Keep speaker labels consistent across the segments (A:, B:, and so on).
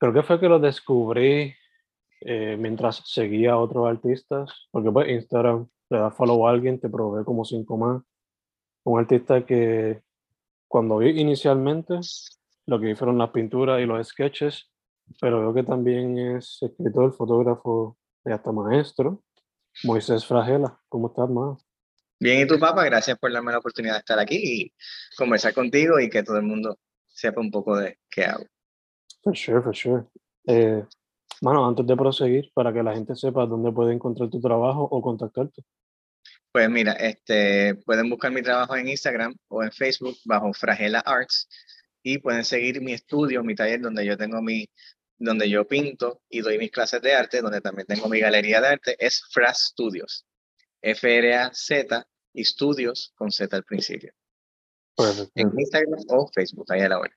A: creo que fue que lo descubrí eh, mientras seguía a otros artistas, porque pues Instagram le da follow a alguien, te provee como cinco más. Un artista que cuando vi inicialmente lo que fueron las pinturas y los sketches, pero veo que también es escritor, fotógrafo y hasta maestro. Moisés Fragela, ¿cómo estás, más?
B: Bien, ¿y tu papá? Gracias por darme la oportunidad de estar aquí y conversar contigo y que todo el mundo sepa un poco de qué hago.
A: For sure, for sure. Eh, mano, antes de proseguir, para que la gente sepa dónde puede encontrar tu trabajo o contactarte.
B: Pues mira, este, pueden buscar mi trabajo en Instagram o en Facebook bajo Fragela Arts y pueden seguir mi estudio, mi taller donde yo tengo mi, donde yo pinto y doy mis clases de arte, donde también tengo mi galería de arte, es Fra Studios. F-R-A-Z y Studios con Z al principio.
A: Perfecto.
B: En Instagram o Facebook, ahí a la hora.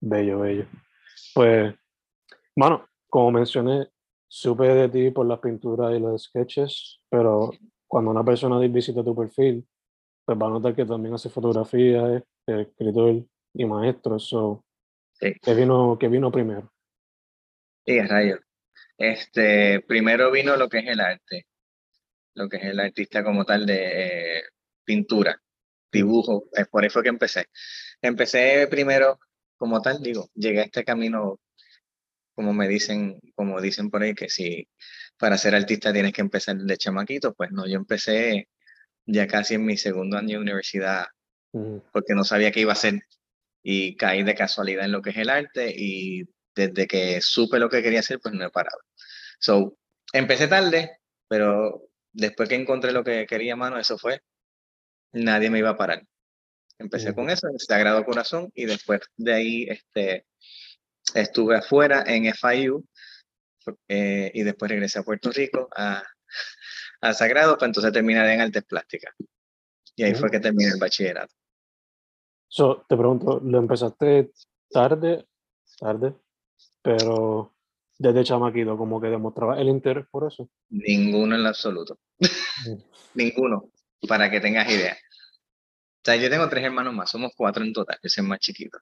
A: Bello, bello. Pues, mano, como mencioné, supe de ti por las pinturas y los sketches, pero cuando una persona visita tu perfil, pues va a notar que también hace fotografía, es escritor y maestro. So,
B: Sí.
A: ¿qué, vino, ¿Qué vino primero?
B: Sí, rayo. Este, primero vino lo que es el arte, lo que es el artista como tal de eh, pintura, dibujo, es por fue que empecé. Empecé primero como tal, digo, llegué a este camino, como me dicen, como dicen por ahí, que si para ser artista tienes que empezar de chamaquito, pues no, yo empecé ya casi en mi segundo año de universidad, porque no sabía qué iba a hacer y caí de casualidad en lo que es el arte y desde que supe lo que quería hacer, pues no he parado. So, empecé tarde, pero después que encontré lo que quería, mano, eso fue, nadie me iba a parar. Empecé
A: Ujú.
B: con eso, en Sagrado Corazón, y después de ahí este, estuve afuera en FIU, eh, y después regresé a Puerto Rico a, a Sagrado, para entonces terminar en Artes Plásticas. Y ahí fue
A: Ujú.
B: que terminé el bachillerato.
A: So, te pregunto, ¿lo empezaste tarde? Tarde, pero desde chamaquito, como que demostraba el interés por eso.
B: Ninguno en absoluto.
A: Mm.
B: Ninguno, para que tengas idea. O sea, yo tengo tres hermanos más, somos cuatro en total, yo soy más chiquito.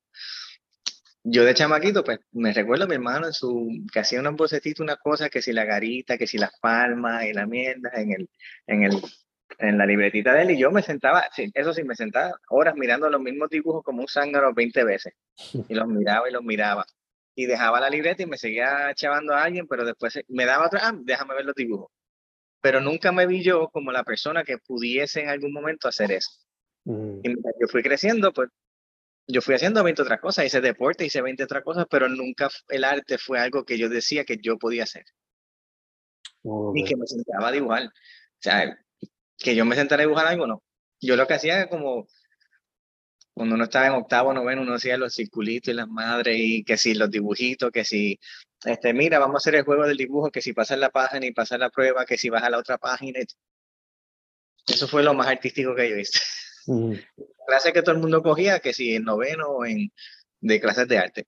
B: Yo de chamaquito, pues me recuerdo a mi hermano en su, que hacía unos bocetitos, una cosa, que si la garita, que si las palmas y la mierda en el, en el, en la libretita de él, y yo me sentaba, eso sí, me sentaba horas mirando los mismos dibujos como un zángano 20 veces, y los miraba y los miraba, y dejaba la libreta y me seguía chavando a alguien, pero después me daba otra, ah, déjame ver los dibujos. Pero nunca me vi yo como la persona que pudiese en algún momento hacer eso.
A: Mm.
B: Y mientras yo fui creciendo, pues yo fui haciendo 20 otras cosas, hice deporte, hice 20 otras cosas, pero nunca el arte fue algo que yo decía que yo podía hacer, ni
A: Ok.
B: que me sentaba a dibujar. O sea, que yo me sentara a dibujar algo, no. Yo lo que hacía como, cuando uno estaba en octavo, noveno, uno hacía los circulitos y las madres, y que si los dibujitos, que si, este, mira, vamos a hacer el juego del dibujo, que si pasas la página y pasas la prueba, que si vas a la otra página. Eso fue lo más artístico que yo hice.
A: Mm.
B: clases que todo el mundo cogía, que si en noveno o en de clases de arte.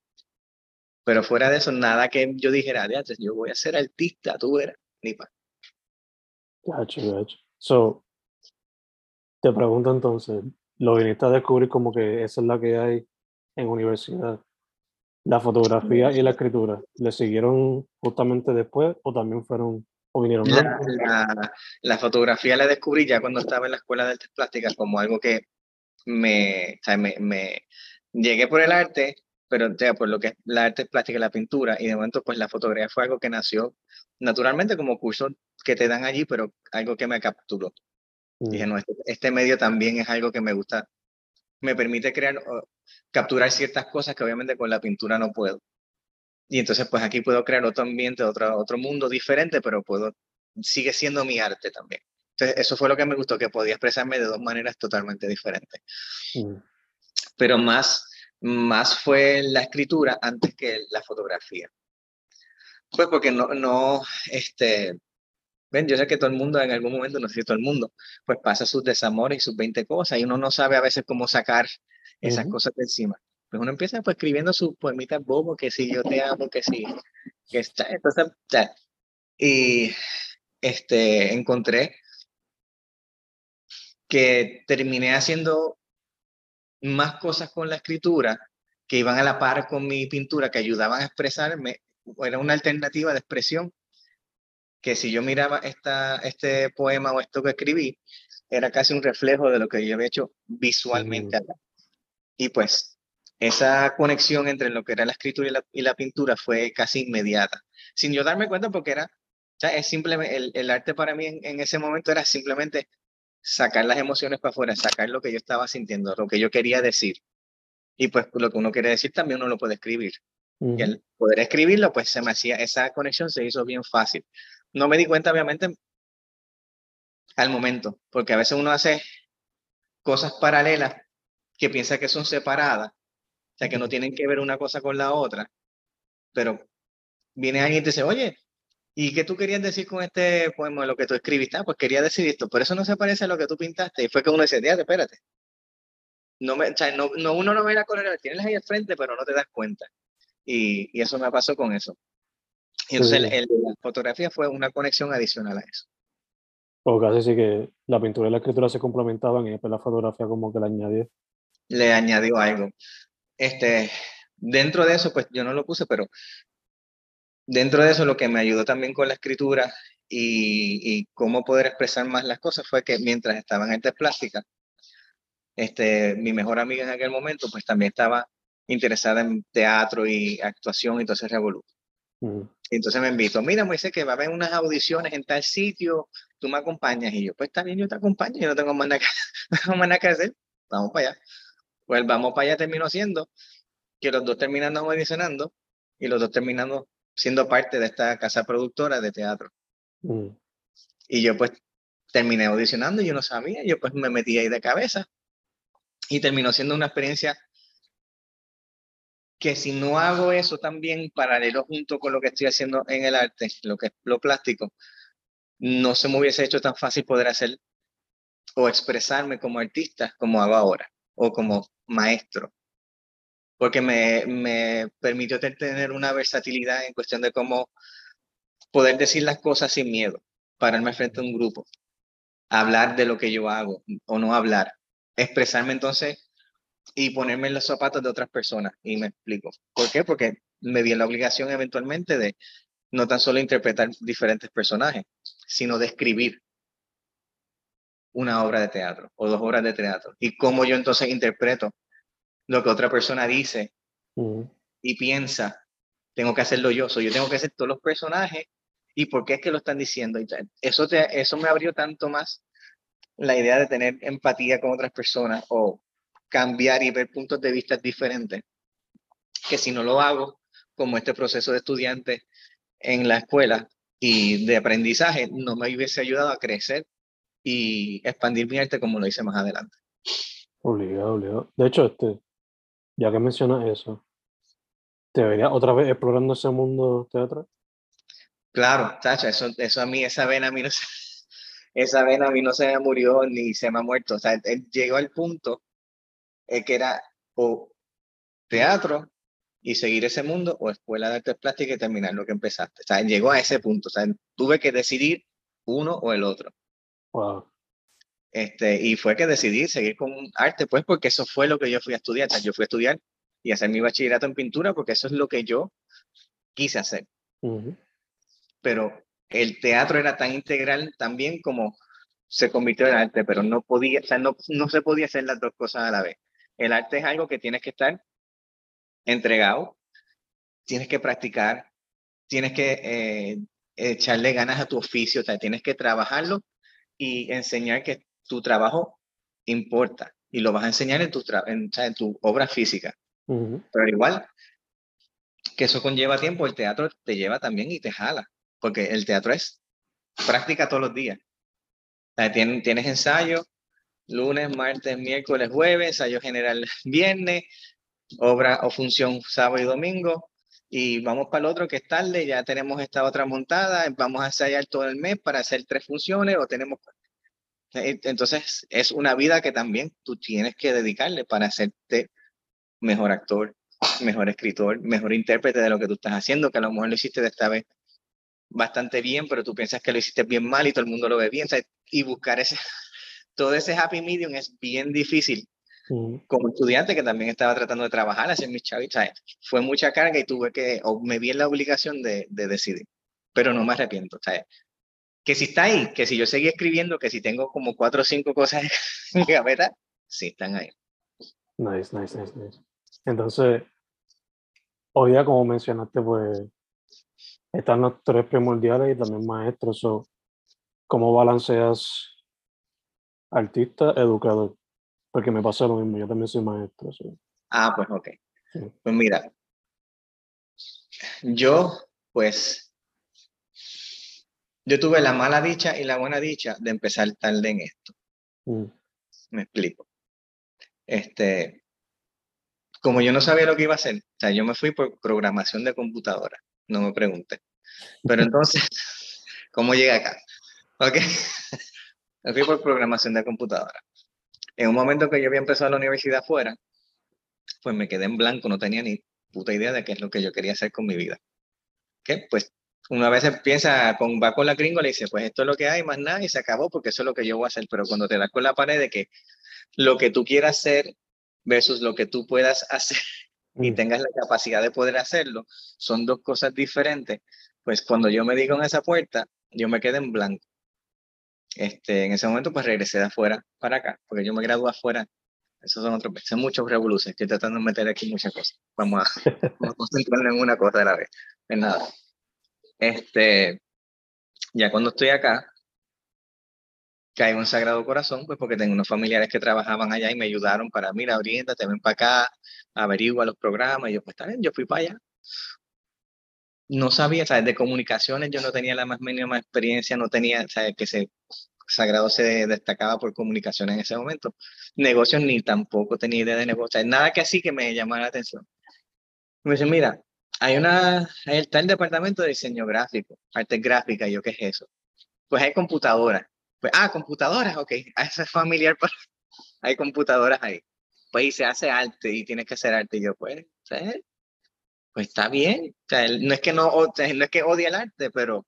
B: Pero fuera de eso, nada que yo dijera, antes, yo voy a ser artista, tú eres, ni pa.
A: Gotcha, gotcha. So, te pregunto entonces, lo viniste a descubrir como que esa es la que hay en universidad. ¿La fotografía y la escritura le siguieron justamente después o también fueron o vinieron
B: la, la, la, fotografía la descubrí ya cuando estaba en la escuela de artes plásticas como algo que me, o sea, me, me, llegué por el arte, pero o sea, por lo que es la arte plástica y la pintura, y de momento pues la fotografía fue algo que nació naturalmente como curso que te dan allí, pero algo que me capturó. Dije, no, este, este, medio también es algo que me gusta, me permite crear, capturar ciertas cosas que obviamente con la pintura no puedo. Y entonces pues aquí puedo crear otro ambiente, otro, otro mundo diferente, pero puedo, sigue siendo mi arte también. Entonces eso fue lo que me gustó, que podía expresarme de dos maneras totalmente diferentes. Pero más, más fue la escritura antes que la fotografía. Pues porque no, no, este, ven, yo sé que todo el mundo en algún momento, no sé si todo el mundo, pues pasa sus desamores y sus 20 cosas y uno no sabe a veces cómo sacar esas cosas de encima. Pues uno empieza pues escribiendo sus poemitas bobo, que si yo te amo, que si, que está, entonces, y este, encontré que terminé haciendo más cosas con la escritura que iban a la par con mi pintura, que ayudaban a expresarme era una alternativa de expresión que si yo miraba esta, este poema o esto que escribí, era casi un reflejo de lo que yo había hecho visualmente. Y pues esa conexión entre lo que era la escritura y la, pintura fue casi inmediata, sin yo darme cuenta porque era, es simplemente, el, el, arte para mí en, en, ese momento era simplemente sacar las emociones para afuera, sacar lo que yo estaba sintiendo, lo que yo quería decir. Y pues lo que uno quiere decir también uno lo puede escribir. Y al poder escribirlo, pues se me hacía, esa conexión se hizo bien fácil. No me di cuenta, obviamente, al momento, porque a veces uno hace cosas paralelas que piensa que son separadas, o sea, que no tienen que ver una cosa con la otra, pero viene alguien y te dice, oye, ¿y qué tú querías decir con este poema, lo que tú escribiste? Ah, pues quería decir esto, pero eso no se parece a lo que tú pintaste. Y fue que uno dice, dígate, espérate. No, me, o sea, no, no, uno no ve la correr, tienes ahí al frente, pero no te das cuenta. Y, eso me pasó con eso. Y entonces la fotografía fue una conexión adicional a eso.
A: O casi sí que la pintura y la escritura se complementaban y después la fotografía como que le añadió.
B: Le añadió algo. Este, dentro de eso, pues yo no lo puse, pero dentro de eso lo que me ayudó también con la escritura y, y cómo poder expresar más las cosas fue que mientras estaba en artes plásticas, este, mi mejor amiga en aquel momento, pues también estaba interesada en teatro y actuación, y entonces revolución. Entonces me invito, mira Moisés, que va a haber unas audiciones en tal sitio, tú me acompañas. Y yo, pues está bien, yo te acompaño, yo no tengo más nada que, no más nada que hacer, vamos para allá. Pues vamos para allá terminó siendo que los dos terminando audicionando y los dos terminando siendo parte de esta casa productora de teatro. Y yo pues terminé audicionando yo no sabía, yo pues me metí ahí de cabeza. Y terminó siendo una experiencia que si no hago eso también paralelo junto con lo que estoy haciendo en el arte, lo que es lo plástico, no se me hubiese hecho tan fácil poder hacer o expresarme como artista como hago ahora, o como maestro, porque me, me permitió tener una versatilidad en cuestión de cómo poder decir las cosas sin miedo, pararme frente a un grupo, hablar de lo que yo hago o no hablar, expresarme entonces y ponerme en los zapatos de otras personas. Y me explico. ¿Por qué? Porque me vi en la obligación eventualmente de no tan solo interpretar diferentes personajes, sino de escribir una obra de teatro o dos obras de teatro. Y cómo yo entonces interpreto lo que otra persona dice y piensa, tengo que hacerlo yo. yo tengo que hacer todos los personajes y por qué es que lo están diciendo. Eso, te, eso me abrió tanto más la idea de tener empatía con otras personas o cambiar y ver puntos de vista diferentes, que si no lo hago, como este proceso de estudiante en la escuela y de aprendizaje, no me hubiese ayudado a crecer y expandir mi arte como lo hice más adelante.
A: Obligado, obligado. De hecho, este, ya que mencionas eso, ¿te vería otra vez explorando ese mundo teatral?
B: Claro, Tacha, eso, eso a mí, esa vena a mí no se, esa vena a mí no se me murió ni se me ha muerto. O sea, llegó al punto que era o teatro y seguir ese mundo o escuela de artes plásticas y terminar lo que empezaste. O sea, llegó a ese punto. O sea, tuve que decidir uno o el otro.
A: Wow.
B: Este, y fue que decidí seguir con arte, pues porque eso fue lo que yo fui a estudiar. O sea, yo fui a estudiar y hacer mi bachillerato en pintura porque eso es lo que yo quise hacer.
A: Ujú.
B: Pero el teatro era tan integral también como se convirtió en arte, pero no podía, o sea, no, no se podía hacer las dos cosas a la vez. El arte es algo que tienes que estar entregado, tienes que practicar, tienes que eh, echarle ganas a tu oficio, o sea, tienes que trabajarlo y enseñar que tu trabajo importa y lo vas a enseñar en tu, en, en tu obra física. Pero al igual que eso conlleva tiempo, el teatro te lleva también y te jala, porque el teatro es práctica todos los días. O sea, tien- tienes ensayo lunes, martes, miércoles, jueves, ensayo general viernes, obra o función sábado y domingo, y vamos para el otro que es tarde, ya tenemos esta otra montada, vamos a ensayar todo el mes para hacer tres funciones o tenemos... Eh, Entonces es una vida que también tú tienes que dedicarle para hacerte mejor actor, mejor escritor, mejor intérprete de lo que tú estás haciendo, que a lo mejor lo hiciste de esta vez bastante bien, pero tú piensas que lo hiciste bien mal y todo el mundo lo ve bien. y buscar ese, todo ese happy medium es bien difícil. Como estudiante que también estaba tratando de trabajar, hacer mis chavitos, fue mucha carga y tuve que, o me vi en la obligación de, de decidir, pero no me arrepiento. ¿sabes? Que si está ahí, que si yo seguí escribiendo, que si tengo como cuatro o cinco cosas en mi gaveta, sí están ahí.
A: Nice, nice, nice, nice. Entonces, hoy día, como mencionaste, pues están los tres primordiales y también maestros. So, ¿Cómo balanceas artista, educador? Porque me pasa lo mismo, yo también soy maestro. so,
B: Ah, pues ok.
A: Sí.
B: Pues mira, yo pues, yo tuve la mala dicha y la buena dicha de empezar tarde en esto.
A: mm,
B: Me explico. Este, como yo no sabía lo que iba a hacer, o sea, yo me fui por programación de computadora, no me pregunté. Pero entonces, ¿cómo llegué acá? Ok. Me fui por programación de computadora. En un momento que yo había empezado la universidad afuera, pues me quedé en blanco, no tenía ni puta idea de qué es lo que yo quería hacer con mi vida. ¿Qué? Pues una vez empieza con, va con la gringo, le dice, pues esto es lo que hay, más nada, y se acabó porque eso es lo que yo voy a hacer. Pero cuando te das con la pared de que lo que tú quieras hacer versus lo que tú puedas hacer y
A: mm,
B: tengas la capacidad de poder hacerlo, son dos cosas diferentes. Pues cuando yo me di con esa puerta, yo me quedé en blanco. Este, en ese momento, pues regresé de afuera para acá, porque yo me gradué afuera. Esos son otros, son muchos revoluciones. Estoy tratando de meter aquí muchas cosas. Vamos a, vamos a concentrarnos en una cosa de la vez. En nada. Este, ya cuando estoy acá, caigo en Sagrado Corazón, pues porque tengo unos familiares que trabajaban allá y me ayudaron para, mira, oriéntate, ven para acá, averigua los programas. Y yo, pues está bien, yo fui para allá. No sabía, ¿sabes? De comunicaciones yo no tenía la más mínima experiencia, no tenía, ¿sabes? Que se, Sagrado se destacaba por comunicaciones en ese momento. Negocios ni tampoco tenía idea de negocios, nada que así que me llamara la atención. Me dice, mira, hay una, está el departamento de diseño gráfico, arte gráfica, yo, ¿qué es eso? Pues hay computadoras. Pues, ah, computadoras, ok, a eso es familiar, para... hay computadoras ahí. Pues y se hace arte y tienes que hacer arte. Y yo, pues, ¿sabes? Pues está bien. O sea, no es que no, o sea, no es que odie el arte, pero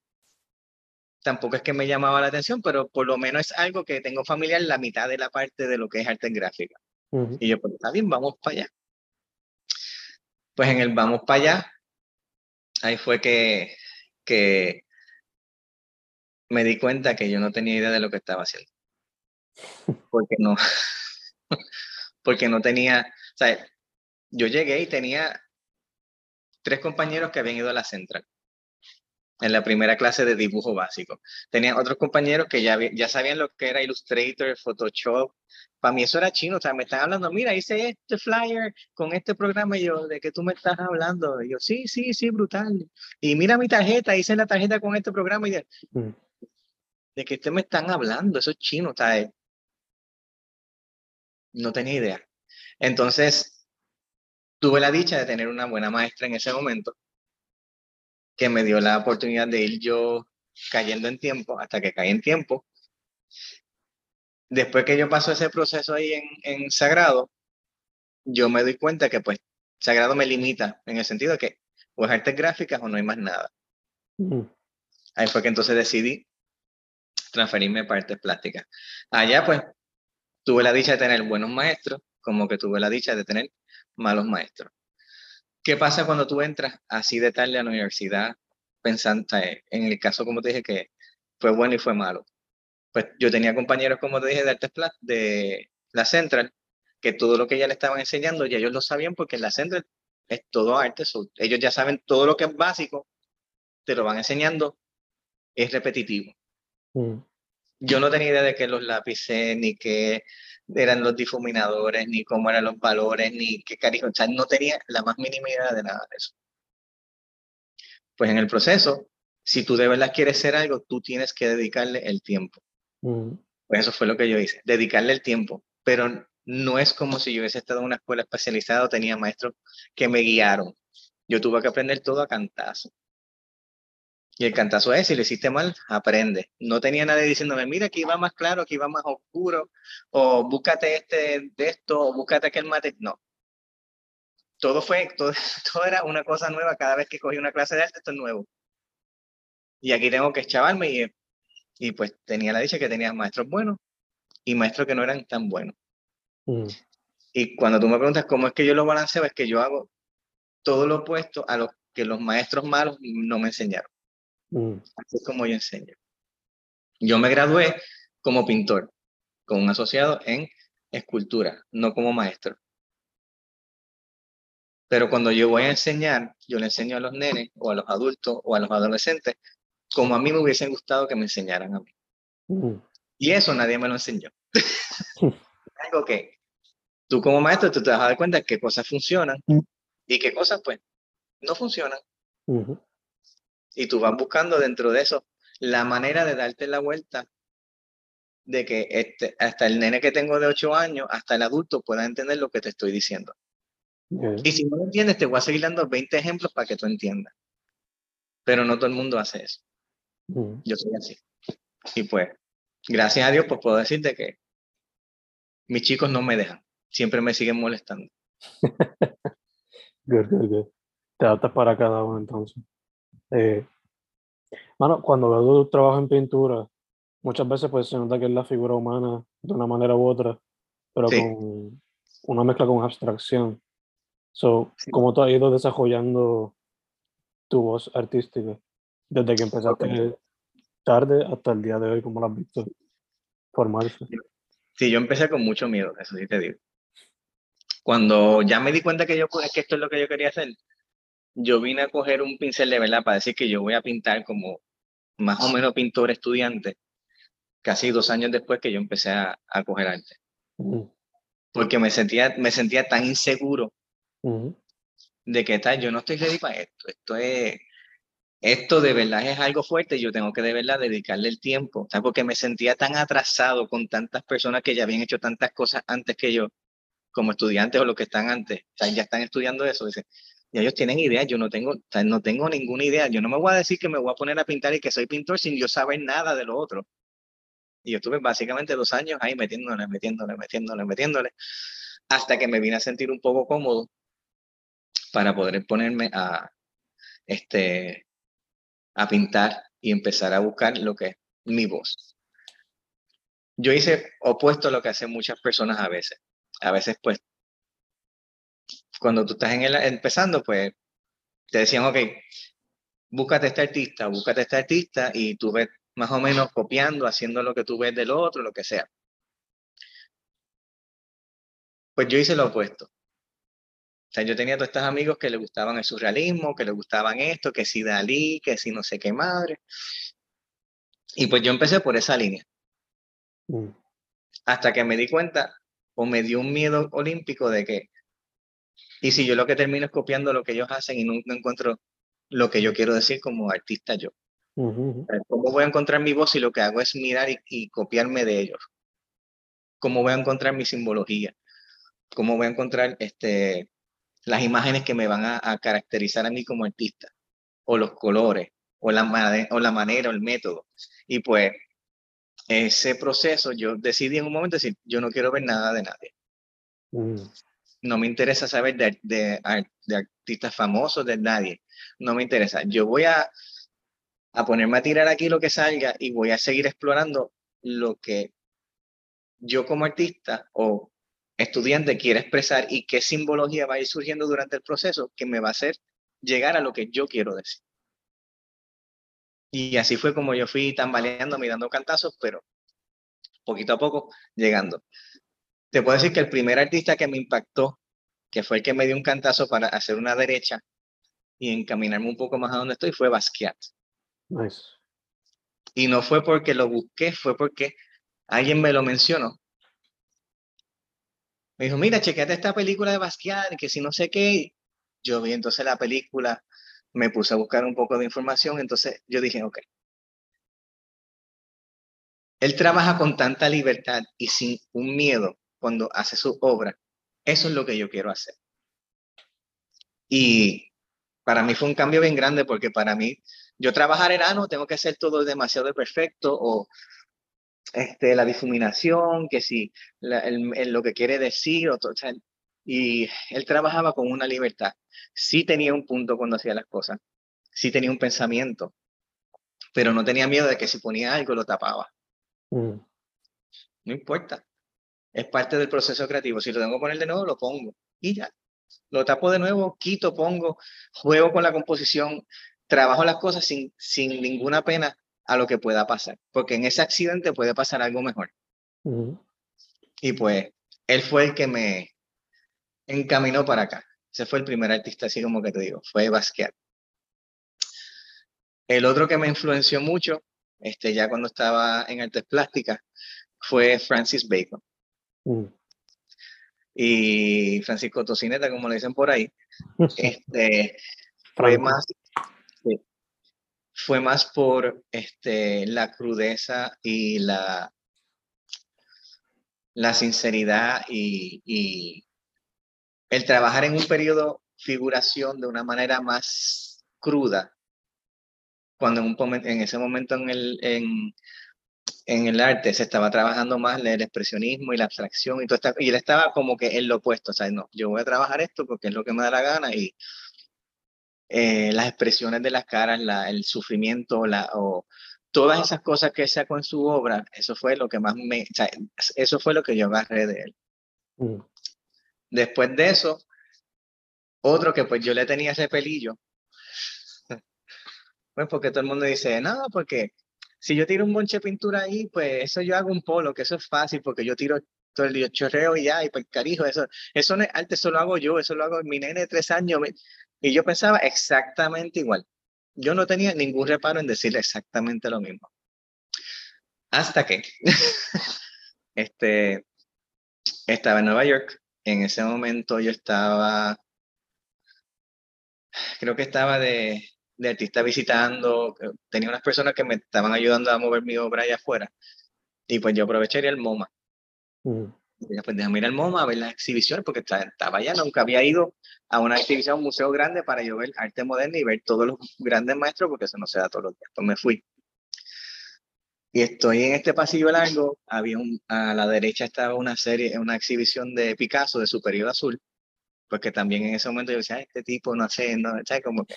B: tampoco es que me llamaba la atención, pero por lo menos es algo que tengo familiar la mitad de la parte de lo que es arte gráfica.
A: ujú,
B: Y yo, pues está bien, vamos para allá. Pues en el vamos para allá, ahí fue que, que me di cuenta que yo no tenía idea de lo que estaba haciendo. Porque no, porque no tenía, o sea, yo llegué y tenía tres compañeros que habían ido a la central en la primera clase de dibujo básico. Tenía otros compañeros que ya, ya sabían lo que era Illustrator, Photoshop. Para mí eso era chino, o sea, me están hablando, mira, hice este flyer con este programa, y yo, ¿de qué tú me estás hablando? Y yo, sí, sí, sí, brutal. Y mira mi tarjeta, hice la tarjeta con este programa, y de,
A: mm,
B: ¿de qué te me están hablando? Eso es chino, o sea, eh, no tenía idea. Entonces, tuve la dicha de tener una buena maestra en ese momento que me dio la oportunidad de ir yo cayendo en tiempo hasta que caí en tiempo. Después que yo paso ese proceso ahí en, en Sagrado, yo me doy cuenta que pues sagrado me limita en el sentido de que o es artes gráficas o no hay más nada.
A: Ujú.
B: Ahí fue que entonces decidí transferirme para artes plásticas. Allá pues tuve la dicha de tener buenos maestros, como que tuve la dicha de tener malos maestros. ¿Qué pasa cuando tú entras así de tarde a la universidad pensando, en el caso como te dije que fue bueno y fue malo? Pues yo tenía compañeros, como te dije, de artes plásticas, de la Central, que todo lo que ya le estaban enseñando, ya ellos lo sabían porque en la Central es todo arte, so- ellos ya saben todo lo que es básico, te lo van enseñando, es repetitivo.
A: Ujú.
B: Yo no tenía idea de qué los lápices, ni qué eran los difuminadores, ni cómo eran los valores, ni qué cariño, o sea, no tenía la más mínima idea de nada de eso. Pues en el proceso, si tú de verdad quieres ser algo, tú tienes que dedicarle el tiempo.
A: Ujú.
B: Pues eso fue lo que yo hice, dedicarle el tiempo. Pero no es como si yo hubiese estado en una escuela especializada o tenía maestros que me guiaron. Yo tuve que aprender todo a cantazo. Y el cantazo es, si lo hiciste mal, aprende. No tenía nadie diciéndome, mira, aquí va más claro, aquí va más oscuro, o búscate este de esto, o búscate aquel mate. No. Todo fue, todo, todo era una cosa nueva cada vez que cogí una clase de arte, esto es nuevo. Y aquí tengo que chavarme y, y pues tenía la dicha que tenía maestros buenos y maestros que no eran tan buenos.
A: Ujú.
B: Y cuando tú me preguntas cómo es que yo lo balanceo, es que yo hago todo lo opuesto a lo que los maestros malos no me enseñaron.
A: Ujú.
B: Así es como yo enseño. Yo me gradué como pintor, con un asociado en escultura, no como maestro. Pero cuando yo voy a enseñar, yo le enseño a los nenes o a los adultos o a los adolescentes como a mí me hubiese gustado que me enseñaran a mí.
A: Ujú.
B: Y eso nadie me lo enseñó. Algo que tú como maestro tú te vas a dar cuenta qué cosas funcionan y qué cosas pues no funcionan. Y tú vas buscando dentro de eso la manera de darte la vuelta de que este, hasta el nene que tengo de 8 años, hasta el adulto pueda entender lo que te estoy diciendo.
A: Ok.
B: Y si no lo entiendes, te voy a seguir dando 20 ejemplos para que tú entiendas. Pero no todo el mundo hace eso.
A: Ujú.
B: Yo soy así. Y pues, gracias a Dios, pues puedo decirte que mis chicos no me dejan. Siempre me siguen molestando.
A: Good, good, good. Te adaptas para cada uno entonces. Eh, mano, cuando veo tu trabajo en pintura, muchas veces pues se nota que es la figura humana de una manera u otra, pero
B: Sí.
A: con una mezcla con abstracción. So,
B: Sí.
A: ¿cómo tú has ido desarrollando tu voz artística desde que empezaste tarde hasta el día de hoy, como lo has visto formarse?
B: Sí, yo empecé con mucho miedo, eso sí te digo. Cuando ya me di cuenta que, yo, que esto es lo que yo quería hacer, yo vine a coger un pincel de verdad para decir que yo voy a pintar como más o menos pintor estudiante, casi dos años después que yo empecé a, a coger arte. Porque me sentía, me sentía tan inseguro de que tal, yo no estoy ready para esto. Esto es, esto de verdad es algo fuerte y yo tengo que de verdad dedicarle el tiempo. Sea, porque me sentía tan atrasado con tantas personas que ya habían hecho tantas cosas antes que yo, como estudiantes o los que están antes. O sea, ya están estudiando eso. Dice, ya ellos tienen ideas, yo no tengo, no tengo ninguna idea. Yo no me voy a decir que me voy a poner a pintar y que soy pintor sin yo saber nada de lo otro. Y yo estuve básicamente dos años ahí metiéndole, metiéndole, metiéndole, metiéndole, hasta que me vine a sentir un poco cómodo para poder ponerme a, este, a pintar y empezar a buscar lo que es mi voz. Yo hice opuesto a lo que hacen muchas personas a veces. A veces, pues, cuando tú estás en el, empezando, pues, te decían, ok, búscate este artista, búscate este artista y tú ves más o menos copiando, haciendo lo que tú ves del otro, lo que sea. Pues yo hice lo opuesto. O sea, yo tenía todos estos amigos que le gustaban el surrealismo, que le gustaban esto, que si Dalí, que si no sé qué madre. Y pues yo empecé por esa línea.
A: ujú.
B: Hasta que me di cuenta, o me dio un miedo olímpico de que, y si yo lo que termino es copiando lo que ellos hacen y nunca encuentro lo que yo quiero decir como artista yo. ¿Cómo voy a encontrar mi voz si lo que hago es mirar y, y copiarme de ellos? ¿Cómo voy a encontrar mi simbología? ¿Cómo voy a encontrar este, las imágenes que me van a, a caracterizar a mí como artista? O los colores, o la, o la manera, o el método. Y pues ese proceso yo decidí en un momento decir, yo no quiero ver nada de nadie.
A: Ujú.
B: No me interesa saber de, artistas famosos, de nadie. No me interesa. Yo voy a, ponerme a tirar aquí lo que salga y voy a seguir explorando lo que yo como artista o estudiante quiere expresar y qué simbología va a ir surgiendo durante el proceso que me va a hacer llegar a lo que yo quiero decir. Y así fue como yo fui tambaleando, mirando cantazos, pero poquito a poco llegando. Te puedo decir que el primer artista que me impactó, que fue el que me dio un cantazo para hacer una derecha y encaminarme un poco más a donde estoy, fue Basquiat.
A: Nice.
B: Y no fue porque lo busqué, fue porque alguien me lo mencionó. Me dijo, mira, chequeate esta película de Basquiat, que si no sé qué. Yo vi entonces la película, me puse a buscar un poco de información, entonces yo dije, ok. Él trabaja con tanta libertad y sin un miedo cuando hace su obra. Eso es lo que yo quiero hacer. Y para mí fue un cambio bien grande porque para mí, yo trabajar era, no, tengo que hacer todo demasiado perfecto o este, la difuminación, que si el, lo que quiere decir, o todo, y él trabajaba con una libertad. Sí tenía un punto cuando hacía las cosas, sí tenía un pensamiento, pero no tenía miedo de que si ponía algo lo tapaba. Mm. No importa. Es parte del proceso creativo. Si lo tengo que poner de nuevo, lo pongo. Y ya. Lo tapo de nuevo, quito, pongo, juego con la composición, trabajo las cosas sin, sin ninguna pena a lo que pueda pasar. Porque en ese accidente puede pasar algo mejor. Y pues, él fue el que me encaminó para acá. Ese fue el primer artista, así como que te digo, fue Basquiat. El otro que me influenció mucho, este, ya cuando estaba en artes plásticas, fue Francis Bacon. Mm. Y Francisco Tocineta, como le dicen por ahí, este, fue más, fue más por este, la crudeza y la, la sinceridad y, y el trabajar en un periodo figuración de una manera más cruda, cuando en, un, en ese momento en el, en, en el arte se estaba trabajando más el expresionismo y la abstracción y todo y él estaba como que en lo opuesto, o sea, no, yo voy a trabajar esto porque es lo que me da la gana y eh, las expresiones de las caras, la, el sufrimiento, la, o todas esas cosas que sacó en su obra, eso fue lo que más me, o sea, eso fue lo que yo agarré de él. Mm. Después de eso, otro que pues yo le tenía ese pelillo, pues porque todo el mundo dice, no, porque si yo tiro un bonche de pintura ahí, pues eso yo hago un polo, que eso es fácil, porque yo tiro todo el chorreo y ya, y pues carijo, eso, eso no es arte, eso lo hago yo, eso lo hago mi nene de tres años. Y yo pensaba exactamente igual. Yo no tenía ningún reparo en decirle exactamente lo mismo. Hasta que este, estaba en Nueva York. En ese momento yo estaba, creo que estaba de, de artista visitando, tenía unas personas que me estaban ayudando a mover mi obra allá afuera. Y pues yo aprovecharía el MoMA. Mm. Y pues déjame ir al MoMA a ver las exhibiciones, porque estaba allá, nunca había ido a una exhibición, un museo grande para yo ver arte moderno y ver todos los grandes maestros, porque eso no se da todos los días. Pues me fui. Y estoy en este pasillo largo, había un, a la derecha estaba una serie, una exhibición de Picasso de su periodo azul, porque también en ese momento yo decía, este tipo no sé, no, ¿sabes? Como que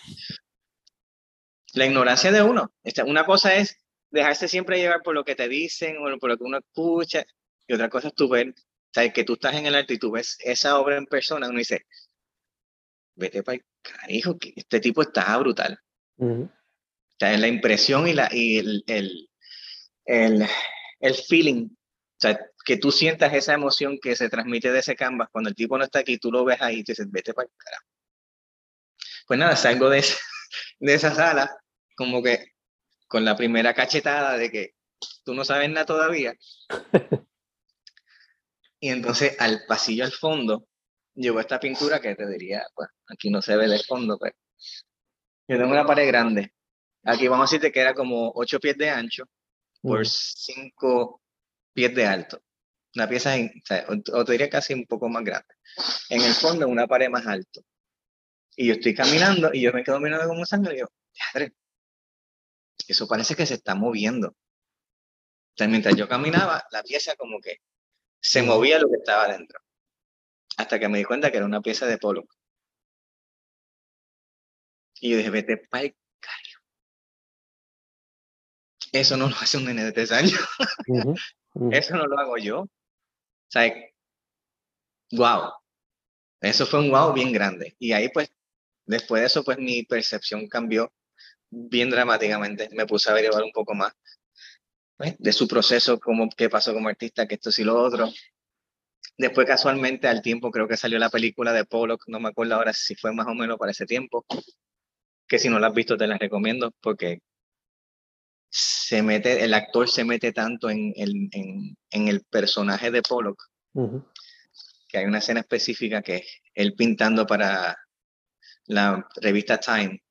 B: la ignorancia de uno. Una cosa es dejarse siempre llevar por lo que te dicen o por lo que uno escucha, y otra cosa es tú ver, sabes que tú estás en el arte y tú ves esa obra en persona, uno dice, vete para el carijo, que este tipo está brutal. O sea, la impresión y, la, y el, el, el, el feeling, o sea, que tú sientas esa emoción que se transmite de ese canvas cuando el tipo no está aquí, tú lo ves ahí y te dices, vete para el carajo. Pues nada, salgo de, de esa sala como que con la primera cachetada de que tú no sabes nada todavía. y entonces al pasillo al fondo llegó esta pintura que te diría, pues aquí no se ve de fondo, pero yo tengo una pared grande. Aquí vamos a decir que era como 8 pies de ancho por 5 pies de alto. Una pieza, o, te diría casi un poco más grande. En el fondo, una pared más alto. Y yo estoy caminando y yo me quedo mirando como sangre y yo, eso parece que se está moviendo. mientras yo caminaba, la pieza como que se movía lo que estaba dentro. hasta que me di cuenta que era una pieza de polo. Y yo dije, vete pa'l callo. Eso no lo hace un nene de tres años.
A: Ujú, ujú.
B: Eso no lo hago yo. O sea, wow. Eso fue un wow bien grande. Y ahí pues, después de eso, pues mi percepción cambió bien dramáticamente. Me puse a averiguar un poco más pues, de su proceso, cómo, qué pasó como artista, que esto sí lo otro. Después, casualmente, al tiempo, creo que salió la película de Pollock, no me acuerdo ahora si fue más o menos para ese tiempo, que si no la has visto te la recomiendo porque se mete, el actor se mete tanto en, el- en, en el personaje de Pollock que hay una escena específica que es él pintando para la revista Time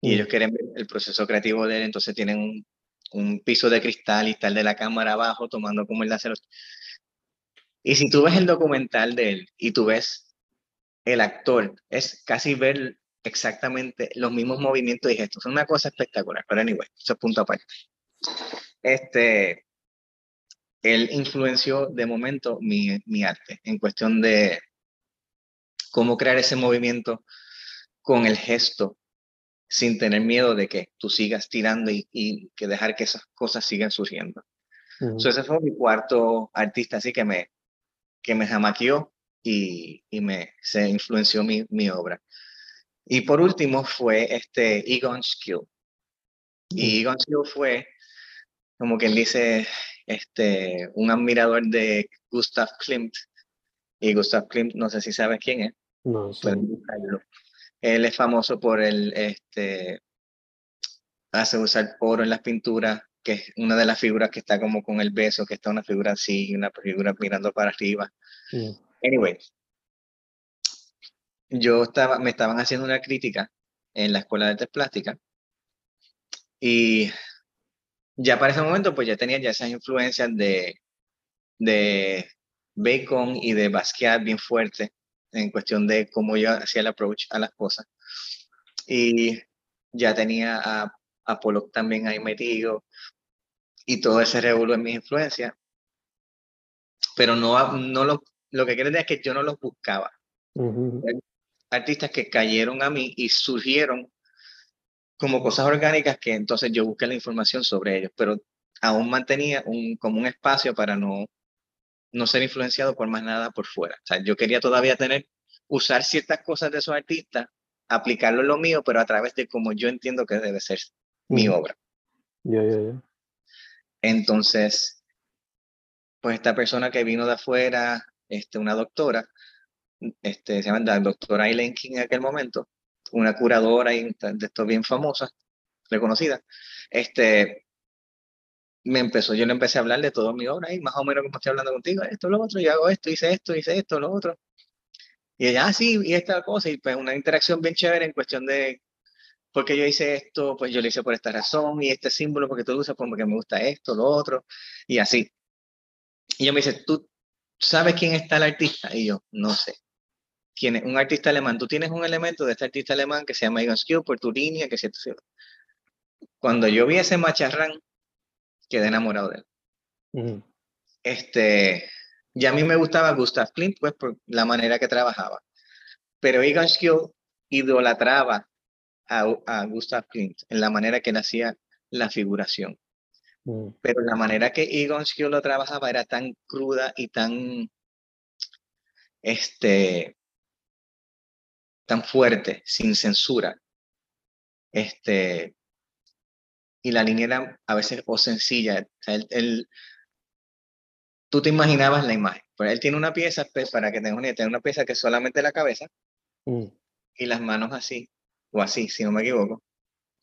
B: y
A: Mm.
B: ellos quieren ver el proceso creativo de él, entonces tienen un, un piso de cristal y está el de la cámara abajo tomando como él hace los... Y si tú ves el documental de él y tú ves el actor, es casi ver exactamente los mismos movimientos y gestos. Es una cosa espectacular, pero anyway, eso es punto aparte. Este, él influenció de momento mi, mi arte en cuestión de cómo crear ese movimiento con el gesto sin tener miedo de que tú sigas tirando y, y que dejar que esas cosas sigan surgiendo.
A: Ujú.
B: So, ese fue mi cuarto artista así que me, que me jamaqueó y, y me se influenció mi, mi obra. Y por último fue este Egon Skill. Y Egon Skill fue, como quien dice, este, un admirador de Gustav Klimt. Y Gustav Klimt, no sé si sabes quién es,
A: No, sí.
B: Él es famoso por el, este, hace usar oro en las pinturas, que es una de las figuras que está como con el beso, que está una figura así, una figura mirando para arriba. Anyway, yo estaba, me estaban haciendo una crítica en la escuela de artes plásticas y ya para ese momento pues ya tenía ya esas influencias de, de Bacon y de Basquiat bien fuertes en cuestión de cómo yo hacía el approach a las cosas. Y ya tenía a, a Pollock también ahí metido y todo ese revuelo en mis influencias. Pero no, no lo, lo que quiero decir es que yo no los buscaba artistas que cayeron a mí y surgieron como cosas orgánicas que entonces yo busqué la información sobre ellos, pero aún mantenía un, como un espacio para no, no ser influenciado por más nada por fuera. O sea, yo quería todavía tener, usar ciertas cosas de esos artistas, aplicarlo en lo mío, pero a través de como yo entiendo que debe ser mi obra.
A: Ya, ya, ya.
B: Entonces, pues esta persona que vino de afuera, este, una doctora, este, se llama la doctora Eileen King en aquel momento, una curadora de esto bien famosa, reconocida, este, me empezó, yo le empecé a hablar de toda mi obra y más o menos como estoy hablando contigo, esto, lo otro, yo hago esto, hice esto, hice esto, lo otro. Y ella, ah, sí, y esta cosa, y pues una interacción bien chévere en cuestión de, porque yo hice esto, pues yo lo hice por esta razón, y este símbolo porque tú lo usas porque me gusta esto, lo otro, y así. Y ella me dice, ¿tú sabes quién está el artista? Y yo, no sé. ¿Quién es? Un artista alemán. Tú tienes un elemento de este artista alemán que se llama Egon Schiele por tu línea, que se Cuando yo vi ese macharrán, quedé enamorado de él. Este, ya a mí me gustaba Gustav Klimt, pues por la manera que trabajaba. Pero Egon Schiele idolatraba a, a Gustav Klimt en la manera que él hacía la figuración. Pero la manera que Egon Schiele lo trabajaba era tan cruda y tan, este, tan fuerte, sin censura. Este, y la línea era a veces o sencilla. O sea, él- él- tú te imaginabas la imagen. Pero él tiene una pieza, pues, para que tengas una idea, tiene una pieza que es solamente la cabeza
A: Mm.
B: y las manos así, o así, si no me equivoco.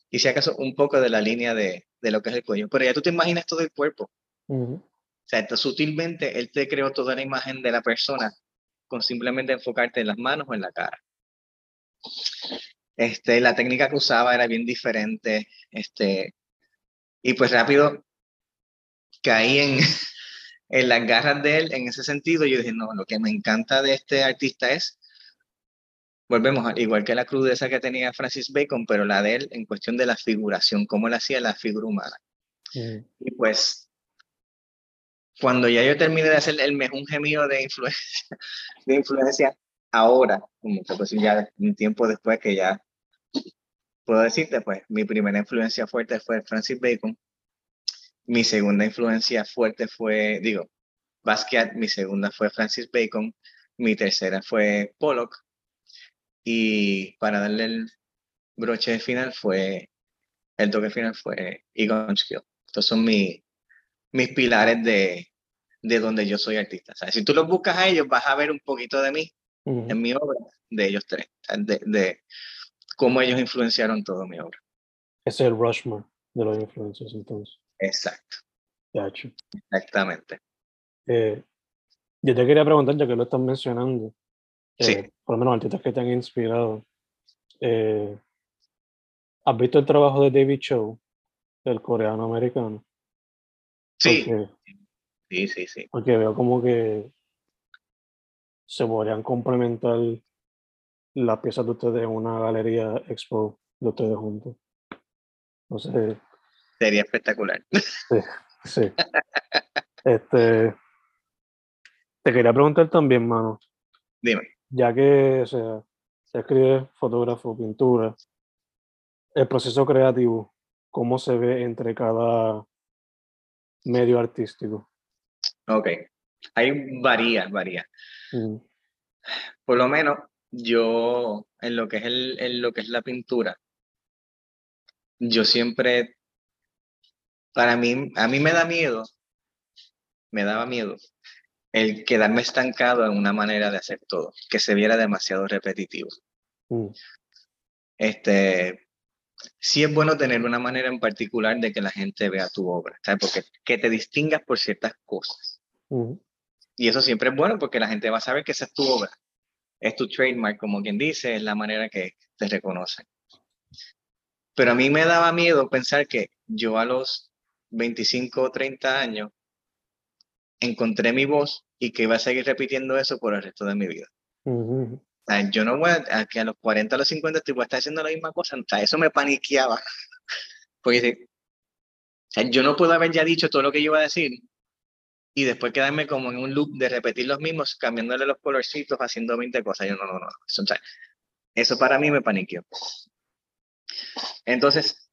B: Y si acaso un poco de la línea de, de lo que es el cuello. Pero ya tú te imaginas todo el cuerpo.
A: Ujú.
B: O sea, sutilmente él te creó toda la imagen de la persona con simplemente enfocarte en las manos o en la cara. Este, la técnica que usaba era bien diferente. Este, y pues rápido caí en, en las garras de él en ese sentido. Yo dije, no, lo que me encanta de este artista es, volvemos, a- igual que la crudeza que tenía Francis Bacon, pero la de él en cuestión de la figuración, cómo él hacía la figura humana.
A: Mm.
B: Y pues cuando ya yo terminé de hacer el mejor gemido de influencia, de influencia, ahora, como que pues ya un tiempo después que ya puedo decirte, pues mi primera influencia fuerte fue Francis Bacon, mi segunda influencia fuerte fue, digo, Basquiat, mi segunda fue Francis Bacon, mi tercera fue Pollock, y para darle el broche final fue, el toque final fue Egon Skill. Estos son mis, mis pilares de, de donde yo soy artista. O sea, si tú los buscas a ellos, vas a ver un poquito de mí en mi obra, de ellos tres, de, de cómo ellos influenciaron toda mi obra.
A: Ese es el Rushmore de los influencers, entonces.
B: Exacto.
A: Gacho.
B: Exactamente.
A: Eh, yo te quería preguntar, ya que lo estás mencionando,
B: Sí.
A: eh, por lo menos artistas que te han inspirado. eh, ¿Has visto el trabajo de David Cho, el coreano americano?
B: Sí,
A: Porque,
B: sí, sí, sí.
A: porque veo como que se podrían complementar las piezas de ustedes en una galería expo de ustedes juntos. No sé,
B: Sería espectacular.
A: sí. Este, te quería preguntar también, mano,
B: Dime.
A: ya que o sea, se escribe fotógrafo, pintura, el proceso creativo, ¿cómo se ve entre cada medio artístico?
B: Ok. Hay varias, varias.
A: Mm,
B: Por lo menos yo, en lo que es el, en lo que es la pintura, yo siempre, para mí, a mí me da miedo, me daba miedo el quedarme estancado en una manera de hacer todo, que se viera demasiado repetitivo.
A: mm,
B: Este, sí es bueno tener una manera en particular de que la gente vea tu obra, ¿sabes? Porque que te distingas por ciertas cosas.
A: mm,
B: Y eso siempre es bueno porque la gente va a saber que esa es tu obra. Es tu trademark, como quien dice, es la manera que te reconocen. Pero a mí me daba miedo pensar que yo a los 25 o 30 años encontré mi voz y que iba a seguir repitiendo eso por el resto de mi vida.
A: mm,
B: O sea, yo no voy a, que a los 40 a los 50 estoy voy a estar haciendo la misma cosa. O sea, eso me paniqueaba. Porque o sea, yo no puedo haber ya dicho todo lo que yo iba a decir y después quedarme como en un loop de repetir los mismos, cambiándole los colorcitos, haciendo 20 cosas. Yo no, no, no. Eso, eso para mí me paniqueó. Entonces,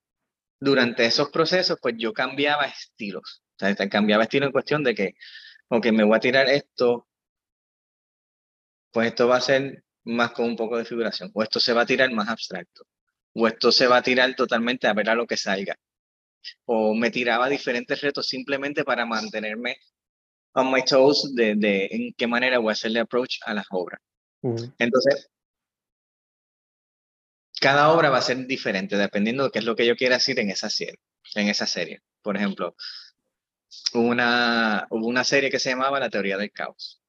B: durante esos procesos, pues yo cambiaba estilos. O sea, cambiaba estilo en cuestión de que, ok, me voy a tirar esto, pues esto va a ser más con un poco de figuración, o esto se va a tirar más abstracto, o esto se va a tirar totalmente a ver a lo que salga. O me tiraba diferentes retos simplemente para mantenerme on my toes de, de en qué manera voy a hacerle approach a las obras.
A: mm,
B: Entonces, cada obra va a ser diferente dependiendo de qué es lo que yo quiera decir en esa serie. En esa serie. Por ejemplo, una, hubo una serie que se llamaba La teoría del caos.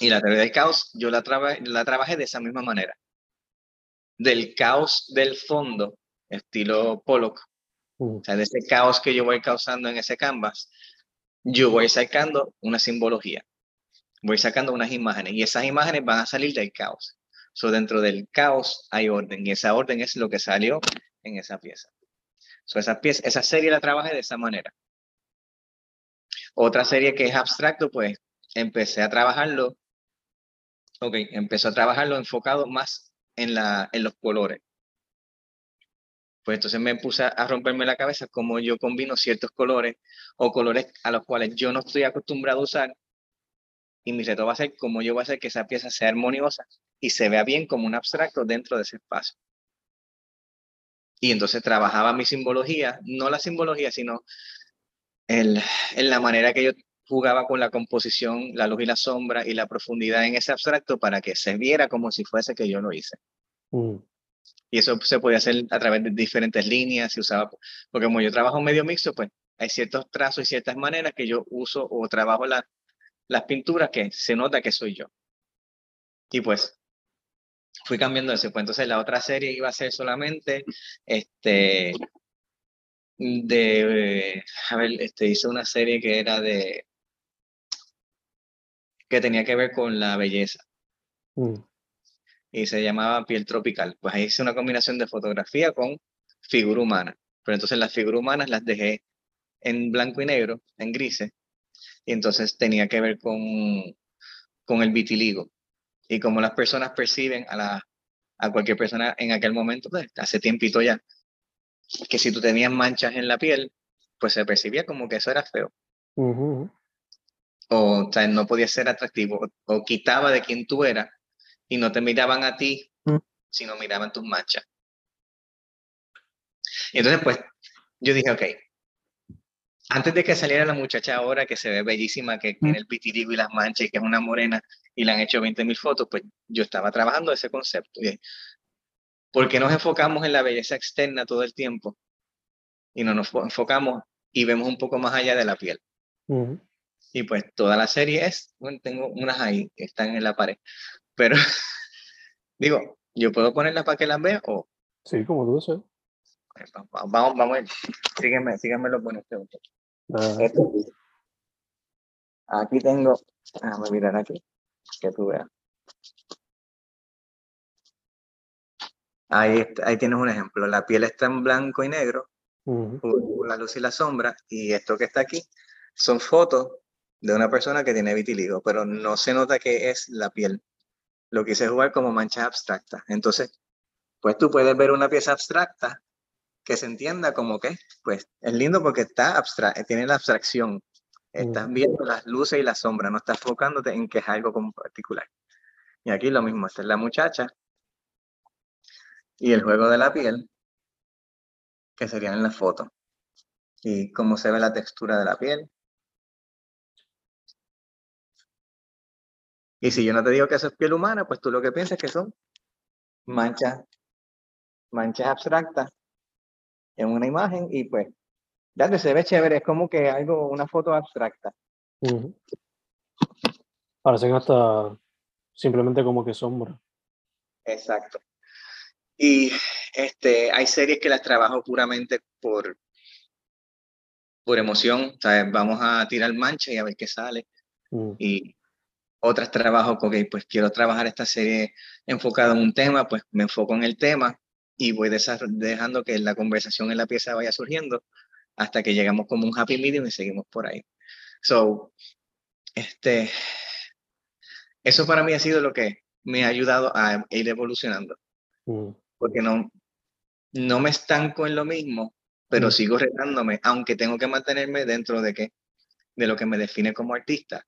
B: Y la teoría del caos yo la, traba- la trabajé de esa misma manera. Del caos del fondo, estilo Pollock,
A: mm,
B: o sea, de ese caos que yo voy causando en ese canvas, yo voy sacando una simbología, voy sacando unas imágenes y esas imágenes van a salir del caos. So, dentro del caos hay orden y esa orden es lo que salió en esa pieza. So, esa, pieza esa serie la trabajé de esa manera. Otra serie que es abstracto, pues empecé a trabajarlo, ok, empezó a trabajarlo enfocado más en, la, en los colores. Pues entonces me puse a romperme la cabeza cómo yo combino ciertos colores o colores a los cuales yo no estoy acostumbrado a usar. Y mi reto va a ser cómo yo voy a hacer que esa pieza sea armoniosa y se vea bien como un abstracto dentro de ese espacio. Y entonces trabajaba mi simbología, no la simbología, sino el, en la manera que yo jugaba con la composición, la luz y la sombra y la profundidad en ese abstracto para que se viera como si fuese que yo lo hice.
A: mm,
B: Y eso se podía hacer a través de diferentes líneas, se usaba, porque como yo trabajo medio mixto, pues hay ciertos trazos y ciertas maneras que yo uso o trabajo la- las pinturas que se nota que soy yo. Y pues fui cambiando eso. Pues entonces la otra serie iba a ser solamente, este, de, a ver, este, hice una serie que era de, que tenía que ver con la belleza
A: mm,
B: y se llamaba Piel Tropical. Pues ahí hice una combinación de fotografía con figura humana. Pero entonces las figuras humanas las dejé en blanco y negro, en grises, y entonces tenía que ver con, con el vitiligo y cómo las personas perciben a, la, a cualquier persona en aquel momento, pues, hace tiempito ya, que si tú tenías manchas en la piel, pues se percibía como que eso era feo. O, o sea, no podía ser atractivo, o, o quitaba de quién tú eras y no te miraban a ti,
A: Mm.
B: sino miraban tus manchas. Y entonces, pues, yo dije, ok, antes de que saliera la muchacha ahora que se ve bellísima, que tiene el vitiligo y las manchas y que es una morena y le han hecho 20 mil fotos, pues yo estaba trabajando ese concepto. Dije, ¿Por qué nos enfocamos en la belleza externa todo el tiempo y no nos fo- enfocamos y vemos un poco más allá de la piel? Y pues toda la serie es, bueno, tengo unas ahí que están en la pared, pero digo, yo puedo ponerlas para que las vean o
A: Sí, como tú
B: va- vamos, vamos, a ver. sígueme, sígueme los buenos preguntas. Aquí tengo, déjame mirar aquí, que tú veas. Ahí, ahí tienes un ejemplo. La piel está en blanco y negro, la luz y la sombra, y esto que está aquí son fotos de una persona que tiene vitiligo, pero no se nota que es la piel. Lo quise jugar como manchas abstractas. Entonces, pues tú puedes ver una pieza abstracta que se entienda como que, pues es lindo porque está abstracta, tiene la abstracción. Estás
A: Ujú.
B: viendo las luces y las sombras, no estás enfocándote en que es algo como particular. Y aquí lo mismo, esta es la muchacha y el juego de la piel, que serían en la foto. Y cómo se ve la textura de la piel. Y si yo no te digo que eso es piel humana, pues tú lo que piensas es que son manchas, manchas abstractas en una imagen y pues, ya se ve chévere, es como que algo, una foto abstracta.
A: Ujú. Parecen hasta simplemente como que sombra.
B: Exacto. Y este, hay series que las trabajo puramente por, por emoción, ¿sabes? Vamos a tirar mancha y a ver qué sale.
A: Mm,
B: Y otras trabajo, ok, pues quiero trabajar esta serie enfocada en un tema, pues me enfoco en el tema y voy dejando que la conversación en la pieza vaya surgiendo hasta que llegamos como un happy medium y seguimos por ahí. So, este, eso para mí ha sido lo que me ha ayudado a ir evolucionando.
A: mm,
B: porque no, no me estanco en lo mismo, pero
A: Mm.
B: sigo retándome, aunque tengo que mantenerme dentro de, que, de lo que me define como artista,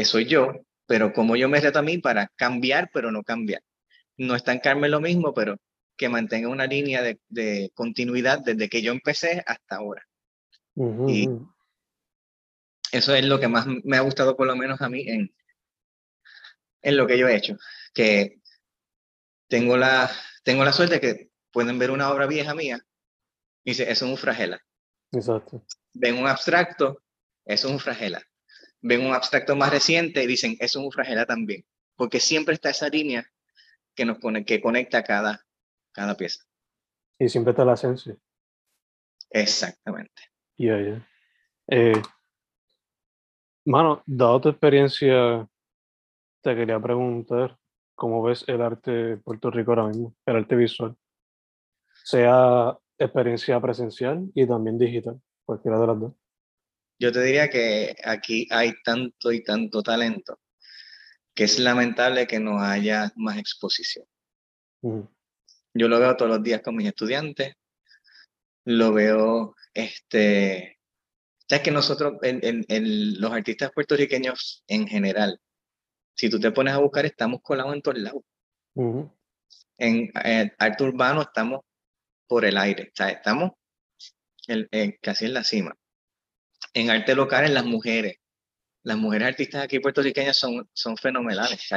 B: que soy yo, pero como yo me reto a mí para cambiar, pero no cambiar. No estancarme en lo mismo, pero que mantenga una línea de, de continuidad desde que yo empecé hasta ahora. Y-. Eso es lo que más me ha gustado, por lo menos a mí, en, en lo que yo he hecho, que tengo la, tengo la suerte que pueden ver una obra vieja mía y dice, eso es un fragela.
A: Exacto.
B: ven un abstracto, eso es un fragela. Ven un abstracto más reciente y dicen, eso es un fragela también. Porque siempre está esa línea que nos pone, que conecta cada, cada pieza.
A: Y siempre está la esencia.
B: Exactamente.
A: Ya, ya. Eh, mano, dado tu experiencia, te quería preguntar cómo ves el arte de Puerto Rico ahora mismo, el arte visual. Sea experiencia presencial y también digital, cualquiera de las dos.
B: Yo te diría que aquí hay tanto y tanto talento que es lamentable que no haya más exposición. Yo lo veo todos los días con mis estudiantes, lo veo, este, sabes que nosotros, en, en- en los artistas puertorriqueños en general, si tú te pones a buscar, estamos colados en todos lados.
A: ujú,
B: En eh, arte urbano estamos por el aire, o sea, estamos en- casi en la cima. En arte local, en las mujeres. Las mujeres artistas aquí puertorriqueñas son, son fenomenales.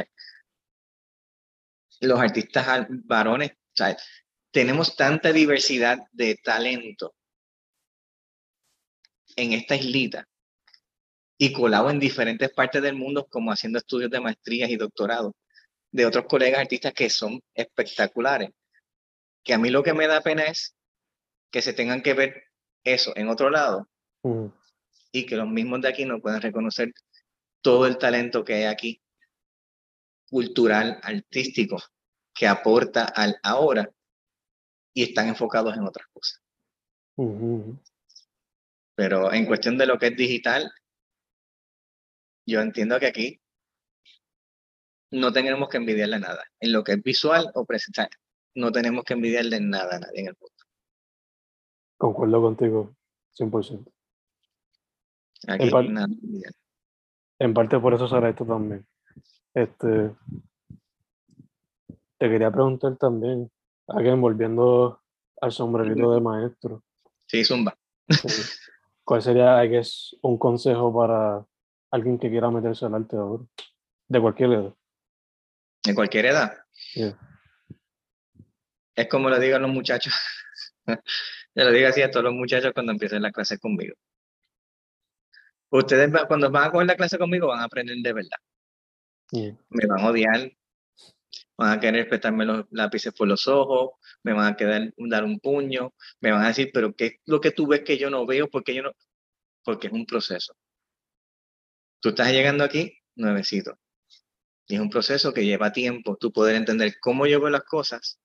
B: Los artistas varones, ¿sabes? tenemos tanta diversidad de talento en esta islita y colado en diferentes partes del mundo como haciendo estudios de maestrías y doctorados de otros colegas artistas que son espectaculares. Que a mí lo que me da pena es que se tengan que ver eso en otro lado. Y que los mismos de aquí no puedan reconocer todo el talento que hay aquí, cultural, artístico, que aporta al ahora y están enfocados en otras cosas. Pero en cuestión de lo que es digital, yo entiendo que aquí no tenemos que envidiarle nada. En lo que es visual o presentar, no tenemos que envidiarle nada a nadie en el mundo.
A: Concuerdo contigo, 100%.
B: Aquí
A: En parte por eso será esto también. Este, te quería preguntar también, alguien volviendo al sombrerito de maestro,
B: Sí, zumba.
A: ¿cuál sería, I guess, un consejo para alguien que quiera meterse al arte ahora? De cualquier edad.
B: De cualquier edad.
A: Yeah.
B: Es como lo digo a los muchachos. Yo lo digo así a todos los muchachos cuando empiecen la clase conmigo. Ustedes cuando van a coger la clase conmigo van a aprender de verdad.
A: Yeah.
B: Me van a odiar, van a querer respetarme los lápices por los ojos, me van a quedar, dar un puño, me van a decir, pero ¿qué es lo que tú ves que yo no veo? Porque yo no, porque es un proceso. Tú estás llegando aquí nuevecito. Y es un proceso que lleva tiempo tú poder entender cómo yo veo las cosas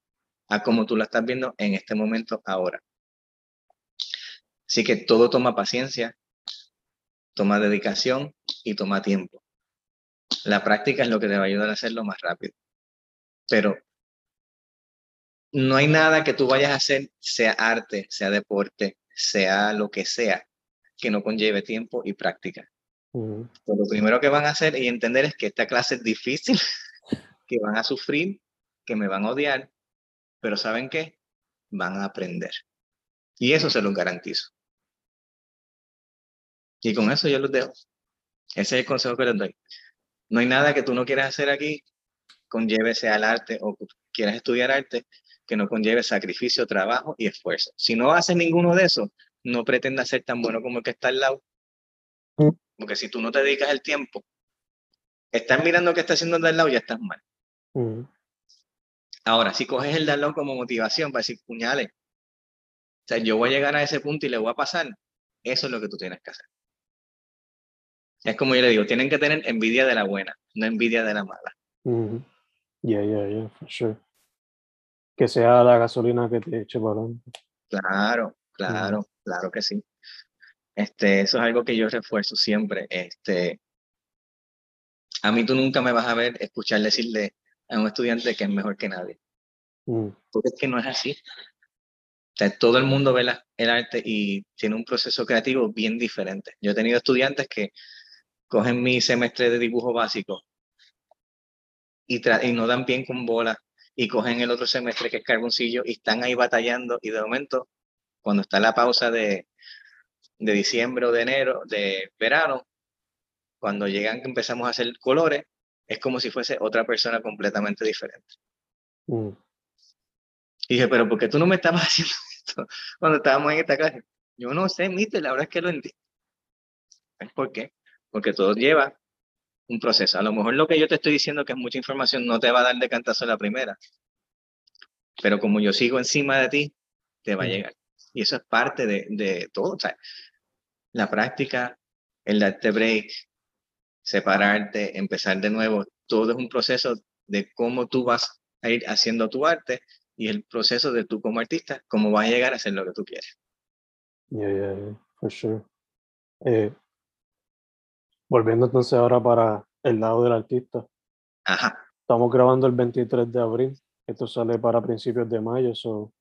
B: a cómo tú la estás viendo en este momento ahora. Así que todo toma paciencia, toma dedicación y toma tiempo. La práctica es lo que te va a ayudar a hacerlo más rápido. Pero no hay nada que tú vayas a hacer, sea arte, sea deporte, sea lo que sea, que no conlleve tiempo y práctica. Pues lo primero que van a hacer y entender es que esta clase es difícil, que van a sufrir, que me van a odiar, pero ¿saben qué? Van a aprender. Y eso se los garantizo. Y con eso yo los dejo. Ese es el consejo que les doy. No hay nada que tú no quieras hacer aquí, conlleve sea el arte o quieras estudiar arte, que no conlleve sacrificio, trabajo y esfuerzo. Si no haces ninguno de esos, no pretendas ser tan bueno como el que está al lado.
A: Mm.
B: Porque si tú no te dedicas el tiempo, estás mirando qué está haciendo el de al lado, ya estás mal.
A: Ujú.
B: Ahora, si coges el de al lado como motivación para decir, puñales, o sea, yo voy a llegar a ese punto y le voy a pasar, eso es lo que tú tienes que hacer. Es como yo le digo, tienen que tener envidia de la buena, no envidia de la mala.
A: Ujú. Yeah, yeah, yeah, for sure. Que sea la gasolina que te eche para adelante.
B: Claro, claro, claro que sí. Este, eso es algo que yo refuerzo siempre. Este, a mí tú nunca me vas a ver escuchar decirle a un estudiante que es mejor que nadie,
A: Mm,
B: porque es que no es así. O sea, todo el mundo ve la- el arte y tiene un proceso creativo bien diferente. Yo he tenido estudiantes que cogen mi semestre de dibujo básico y, y no dan bien con bola y cogen el otro semestre que es carboncillo y están ahí batallando y de momento, cuando está la pausa de, de diciembre o de enero, de verano, cuando llegan que empezamos a hacer colores, es como si fuese otra persona completamente diferente.
A: mm,
B: Y dije, pero ¿por qué tú no me estabas haciendo esto cuando estábamos en esta clase? Yo no sé, mister, la verdad es que lo entiendo. ¿Ves por qué? Porque todo lleva un proceso. A lo mejor lo que yo te estoy diciendo, que es mucha información, no te va a dar de cantazo la primera. Pero como yo sigo encima de ti, te va a llegar. Y eso es parte de, de todo. O sea, la práctica, el darte break, separarte, empezar de nuevo, todo es un proceso de cómo tú vas a ir haciendo tu arte y el proceso de tú como artista, cómo vas a llegar a hacer lo que tú quieres.
A: yeah, yeah, yeah, for sure. Eh, volviendo entonces ahora para el lado del artista.
B: Ajá.
A: Estamos grabando el 23 de abril. Esto sale para principios de mayo. So,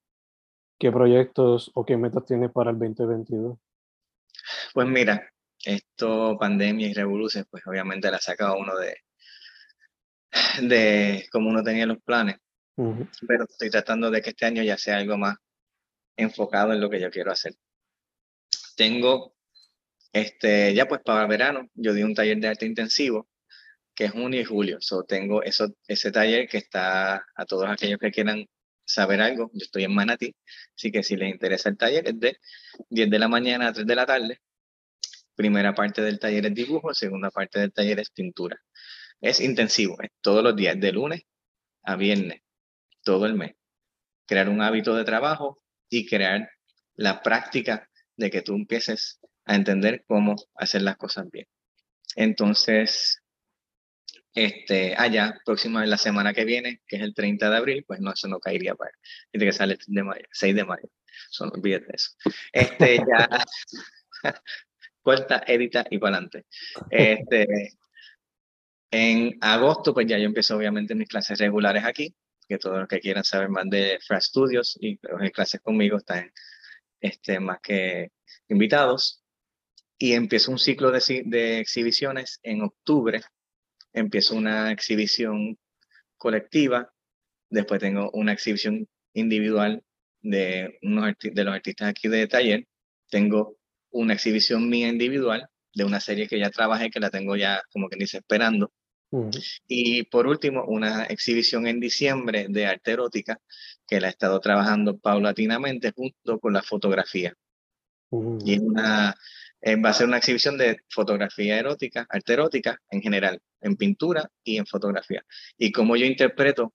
A: ¿Qué proyectos o qué metas tienes para el 2022?
B: Pues mira, esto, pandemia y revoluciones, pues obviamente la saca uno de, de cómo uno tenía los planes,
A: Ujú,
B: pero estoy tratando de que este año ya sea algo más enfocado en lo que yo quiero hacer. Tengo, este, ya pues para verano, yo di un taller de arte intensivo, que es junio y julio. So, tengo eso, ese taller que está a todos aquellos que quieran saber algo. Yo estoy en Manatí, así que si les interesa el taller, es de 10 de la mañana a 3 de la tarde. Primera parte del taller es dibujo, segunda parte del taller es pintura. Es intensivo, es todos los días, de lunes a viernes, todo el mes. Crear un hábito de trabajo y crear la práctica de que tú empieces a entender cómo hacer las cosas bien. Entonces, este, allá, próxima la semana que viene, que es el 30 de abril, pues no, eso no caería para, de que sale el 6 de mayo, 6 de mayo, eso no olvides de eso. Este, ya, corta, edita y para adelante. Este, En agosto, pues ya yo empiezo obviamente mis clases regulares aquí, que todos los que quieran saber más de Fra Studios y en clases conmigo están este, más que invitados. Y empiezo un ciclo de, de exhibiciones en octubre. Empiezo una exhibición colectiva, después tengo una exhibición individual de, unos de los artistas aquí de taller, tengo una exhibición mía individual de una serie que ya trabajé, que la tengo ya, como que dice, esperando. Y por último, una exhibición en diciembre de arte erótica, que la he estado trabajando paulatinamente junto con la fotografía. Y una, eh, va a ser una exhibición de fotografía erótica, arte erótica en general, en pintura y en fotografía. Y como yo interpreto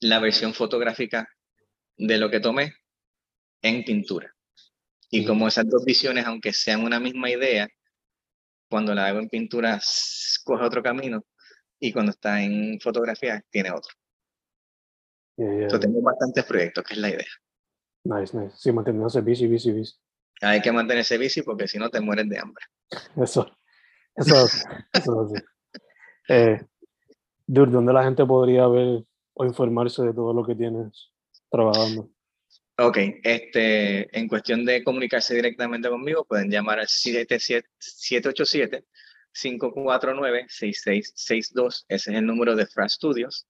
B: la versión fotográfica de lo que tomé en pintura. Y como esas dos visiones, aunque sean una misma idea, cuando la hago en pintura coge otro camino y cuando está en fotografía tiene otro. Yo tengo bastantes proyectos, que es la idea.
A: Nice, nice. Sí, manteniéndose bici, bici, bici.
B: Hay que mantenerse bici porque si no te mueres de hambre.
A: Eso, eso, eso sí. Eh, ¿Dónde la gente podría ver o informarse de todo lo que tienes trabajando?
B: Ok, este, en cuestión de comunicarse directamente conmigo, pueden llamar al 787-549-6662. Ese es el número de Fra Studios.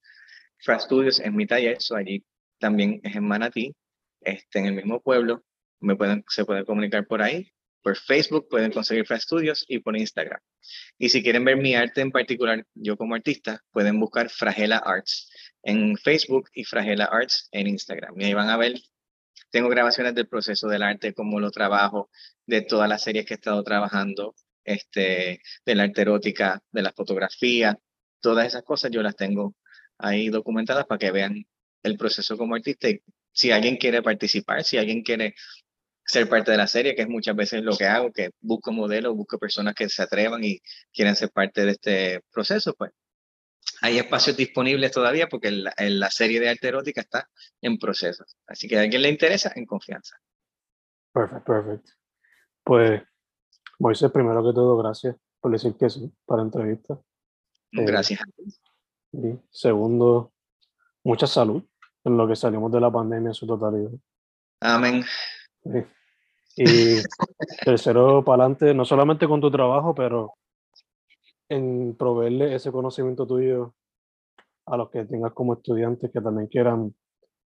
B: Fra Studios es mi taller, eso allí también es en Manatí, este, en el mismo pueblo. Me pueden, se pueden comunicar por ahí. Por Facebook pueden conseguir Fra Studios y por Instagram. Y si quieren ver mi arte en particular, yo como artista, pueden buscar Fragela Arts en Facebook y Fragela Arts en Instagram. Y ahí van a ver tengo grabaciones del proceso del arte, cómo lo trabajo, de todas las series que he estado trabajando, este, de la arte erótica, de la fotografía, todas esas cosas yo las tengo ahí documentadas para que vean el proceso como artista y si alguien quiere participar, si alguien quiere ser parte de la serie, que es muchas veces lo que hago, que busco modelos, busco personas que se atrevan y quieren ser parte de este proceso, pues hay espacios disponibles todavía porque la, la serie de arte erótica está en proceso. Así que a alguien le interesa, en confianza.
A: Perfecto, perfecto. Pues, Moisés, primero que todo, gracias por decir que sí para la entrevista.
B: Eh, gracias.
A: y segundo, mucha salud en lo que salimos de la pandemia en su totalidad.
B: Amén.
A: Y tercero, para adelante, no solamente con tu trabajo, pero en proveerle ese conocimiento tuyo a los que tengas como estudiantes que también quieran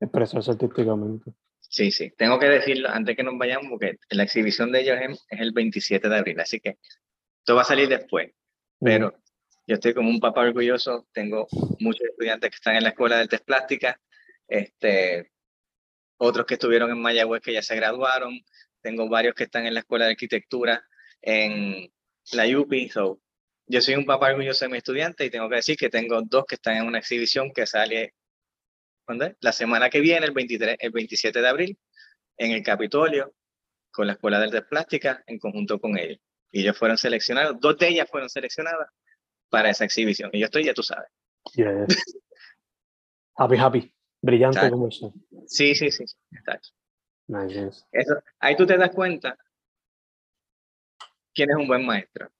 A: expresarse artísticamente.
B: Sí, sí, tengo que decirlo antes que nos vayamos porque la exhibición de ellos es, el 27 de abril, así que esto va a salir después, pero yo estoy como un papá orgulloso, tengo muchos estudiantes que están en la escuela de artes plásticas, este, otros que estuvieron en Mayagüez que ya se graduaron, tengo varios que están en la escuela de arquitectura en la UPI, so yo soy un papá orgulloso de mi estudiante y tengo que decir que tengo dos que están en una exhibición que sale ¿dónde? la semana que viene, el, 23, el 27 de abril, en el Capitolio, con la Escuela de Artes Plásticas, en conjunto con ellos. Y ellos fueron seleccionados, dos de ellas fueron seleccionadas para esa exhibición. Y yo estoy, ya tú sabes.
A: happy, happy. Brillante como eso.
B: Sí, sí, sí. Está
A: nice.
B: Eso, ahí tú te das cuenta quién es un buen maestro.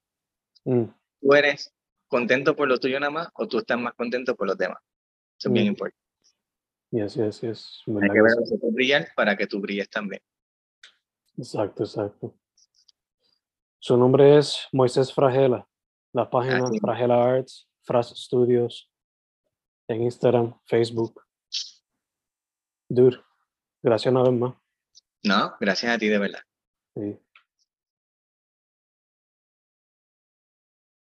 B: Mm tú eres contento por lo tuyo nada más o tú estás más contento por los demás. Eso es bien mm. importante.
A: Yes, yes, yes.
B: Hay que ver a brillar para que tú brilles también.
A: Exacto, exacto. Su nombre es Moisés Fragela. La página Fragela Arts, Fras Studios, en Instagram, Facebook. Dude, gracias una vez más.
B: No, gracias a ti de verdad.